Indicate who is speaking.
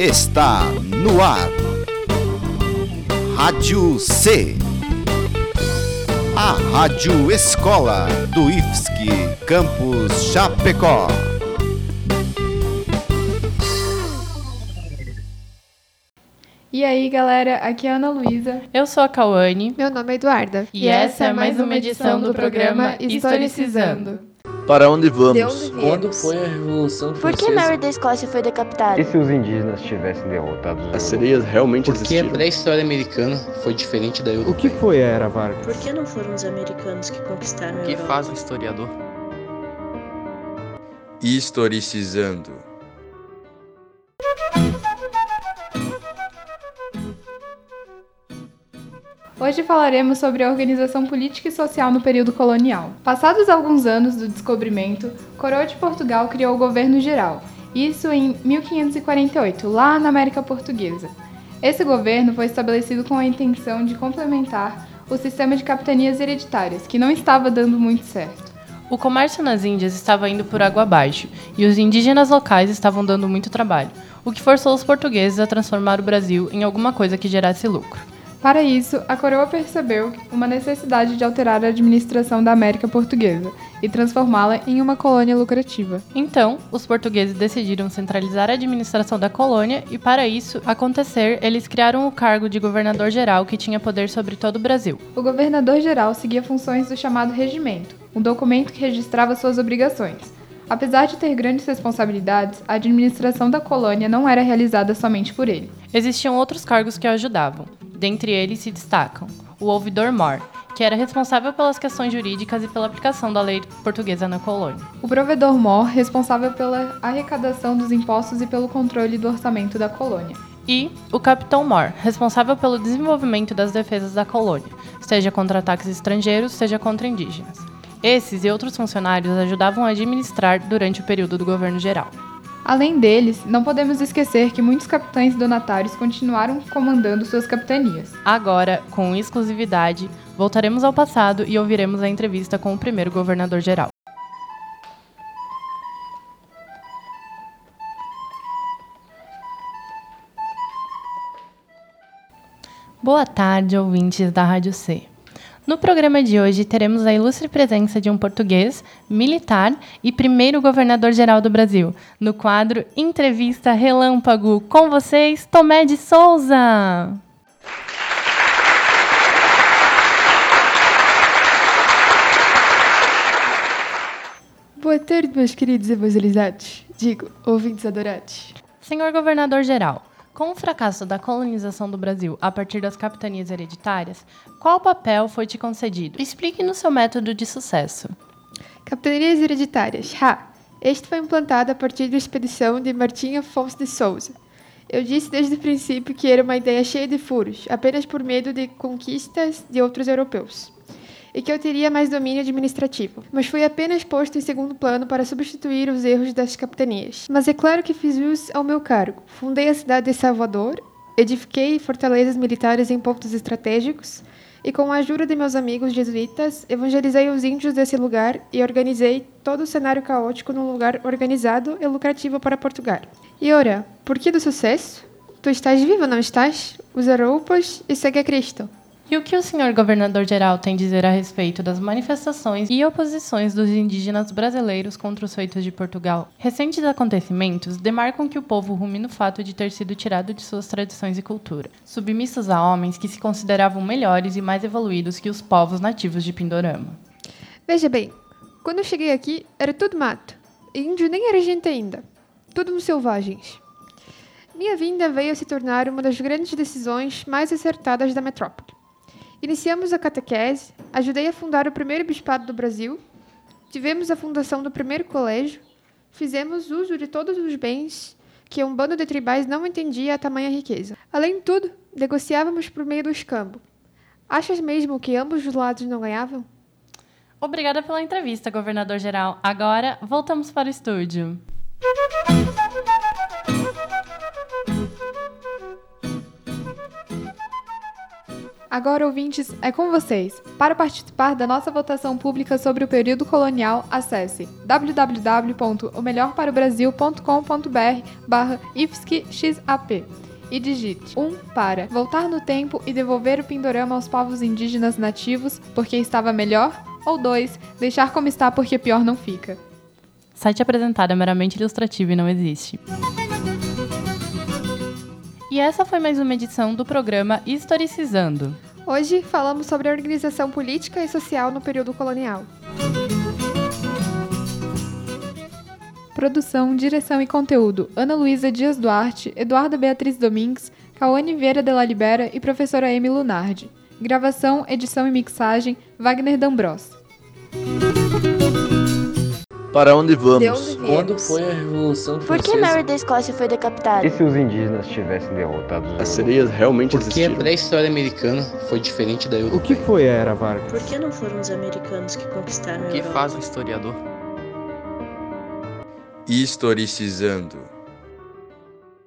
Speaker 1: está no ar. Rádio C. A Rádio Escola do IFSC Campus Chapecó.
Speaker 2: E aí, galera, aqui é a Ana Luísa.
Speaker 3: Eu sou a Cauane.
Speaker 4: Meu nome é Eduarda.
Speaker 3: E, essa é mais uma edição do programa Historicizando.
Speaker 5: Para onde vamos?
Speaker 4: De onde viemos?
Speaker 6: Quando foi a Revolução
Speaker 7: Por que
Speaker 6: Francesa?
Speaker 7: Mary da Escócia foi decapitada?
Speaker 8: E se os indígenas tivessem derrotado os
Speaker 5: As sereias realmente
Speaker 6: Por que a pré-história americana foi diferente da
Speaker 8: O
Speaker 6: europeia?
Speaker 8: que foi a Era Vargas?
Speaker 9: Por que não foram os americanos que conquistaram a
Speaker 10: O que
Speaker 9: Europa?
Speaker 10: faz um historiador?
Speaker 11: Historicizando.
Speaker 2: Hoje falaremos sobre a organização política e social no período colonial. Passados alguns anos do descobrimento, Coroa de Portugal criou o governo geral, isso em 1548, lá na América Portuguesa. Esse governo foi estabelecido com a intenção de complementar o sistema de capitanias hereditárias, que não estava dando muito certo.
Speaker 3: O comércio nas Índias estava indo por água abaixo e os indígenas locais estavam dando muito trabalho, o que forçou os portugueses a transformar o Brasil em alguma coisa que gerasse lucro.
Speaker 2: Para isso, a coroa percebeu uma necessidade de alterar a administração da América Portuguesa e transformá-la em uma colônia lucrativa.
Speaker 3: Então, os portugueses decidiram centralizar a administração da colônia e, para isso acontecer, eles criaram o cargo de governador-geral que tinha poder sobre todo o Brasil.
Speaker 2: O governador-geral seguia funções do chamado regimento, um documento que registrava suas obrigações. Apesar de ter grandes responsabilidades, a administração da colônia não era realizada somente por ele.
Speaker 3: Existiam outros cargos que o ajudavam. Dentre eles se destacam o ouvidor-mor, que era responsável pelas questões jurídicas e pela aplicação da lei portuguesa na colônia.
Speaker 2: O provedor-mor, responsável pela arrecadação dos impostos e pelo controle do orçamento da colônia.
Speaker 3: E o capitão-mor, responsável pelo desenvolvimento das defesas da colônia, seja contra ataques estrangeiros, seja contra indígenas. Esses e outros funcionários ajudavam a administrar durante o período do governo geral.
Speaker 2: Além deles, não podemos esquecer que muitos capitães donatários continuaram comandando suas capitanias.
Speaker 3: Agora, com exclusividade, voltaremos ao passado e ouviremos a entrevista com o primeiro governador-geral. Boa tarde, ouvintes da Rádio C. No programa de hoje, teremos a ilustre presença de um português, militar e primeiro governador-geral do Brasil, no quadro Entrevista Relâmpago. Com vocês, Tomé de Souza!
Speaker 4: Boa tarde, meus queridos evangelizados. Digo, ouvintes adorados.
Speaker 3: Senhor governador-geral, com o fracasso da colonização do Brasil a partir das capitanias hereditárias, qual papel foi te concedido? Explique-nos seu método de sucesso.
Speaker 4: Capitanias hereditárias. Ha! Este foi implantado a partir da expedição de Martim Afonso de Souza. Eu disse desde o princípio que era uma ideia cheia de furos, apenas por medo de conquistas de outros europeus. E que eu teria mais domínio administrativo. Mas foi apenas posto em segundo plano para substituir os erros das capitanias. Mas é claro que fiz jus ao meu cargo. Fundei a cidade de Salvador, edifiquei fortalezas militares em pontos estratégicos, e com a ajuda de meus amigos jesuítas, evangelizei os índios desse lugar e organizei todo o cenário caótico num lugar organizado e lucrativo para Portugal. E ora, por que do sucesso? Tu estás vivo, não estás? Usa roupas e segue a Cristo.
Speaker 3: E o que o senhor governador-geral tem a dizer a respeito das manifestações e oposições dos indígenas brasileiros contra os feitos de Portugal? Recentes acontecimentos demarcam que o povo rumina o fato de ter sido tirado de suas tradições e cultura, submissos a homens que se consideravam melhores e mais evoluídos que os povos nativos de Pindorama.
Speaker 4: Veja bem, quando eu cheguei aqui, era tudo mato. Índio nem era gente ainda. Tudo selvagens. Minha vinda veio a se tornar uma das grandes decisões mais acertadas da metrópole. Iniciamos a catequese, ajudei a fundar o primeiro bispado do Brasil, tivemos a fundação do primeiro colégio, fizemos uso de todos os bens que um bando de tribais não entendia a tamanha riqueza. Além de tudo, negociávamos por meio do escambo. Achas mesmo que ambos os lados não ganhavam?
Speaker 3: Obrigada pela entrevista, governador-geral. Agora, voltamos para o estúdio.
Speaker 2: Agora, ouvintes, é com vocês. Para participar da nossa votação pública sobre o período colonial, acesse www.omelhorparaobrasil.com.br barra IFSC-XAP e digite 1 um para voltar no tempo e devolver o Pindorama aos povos indígenas nativos porque estava melhor ou 2 deixar como está porque pior não fica.
Speaker 3: Site apresentado é meramente ilustrativo e não existe. E essa foi mais uma edição do programa Historicizando.
Speaker 4: Hoje falamos sobre a organização política e social no período colonial.
Speaker 2: Produção, direção e conteúdo: Ana Luísa Dias Duarte, Eduarda Beatriz Domingues, Cauane Vieira de la Libera e professora Amy Lunardi. Gravação, edição e mixagem: Wagner D'Ambros.
Speaker 11: Para onde vamos?
Speaker 9: De onde
Speaker 6: Quando foi a Revolução
Speaker 5: Por que
Speaker 6: Francesa?
Speaker 5: Mary da Escócia foi decapitada?
Speaker 8: E se os indígenas tivessem derrotado os
Speaker 11: As sereias realmente
Speaker 6: Porque a pré-história americana foi diferente da
Speaker 8: O
Speaker 6: europeia.
Speaker 8: que foi a Era Vargas?
Speaker 9: Por que não foram os americanos que conquistaram a
Speaker 7: O que faz um historiador?
Speaker 11: Historicizando.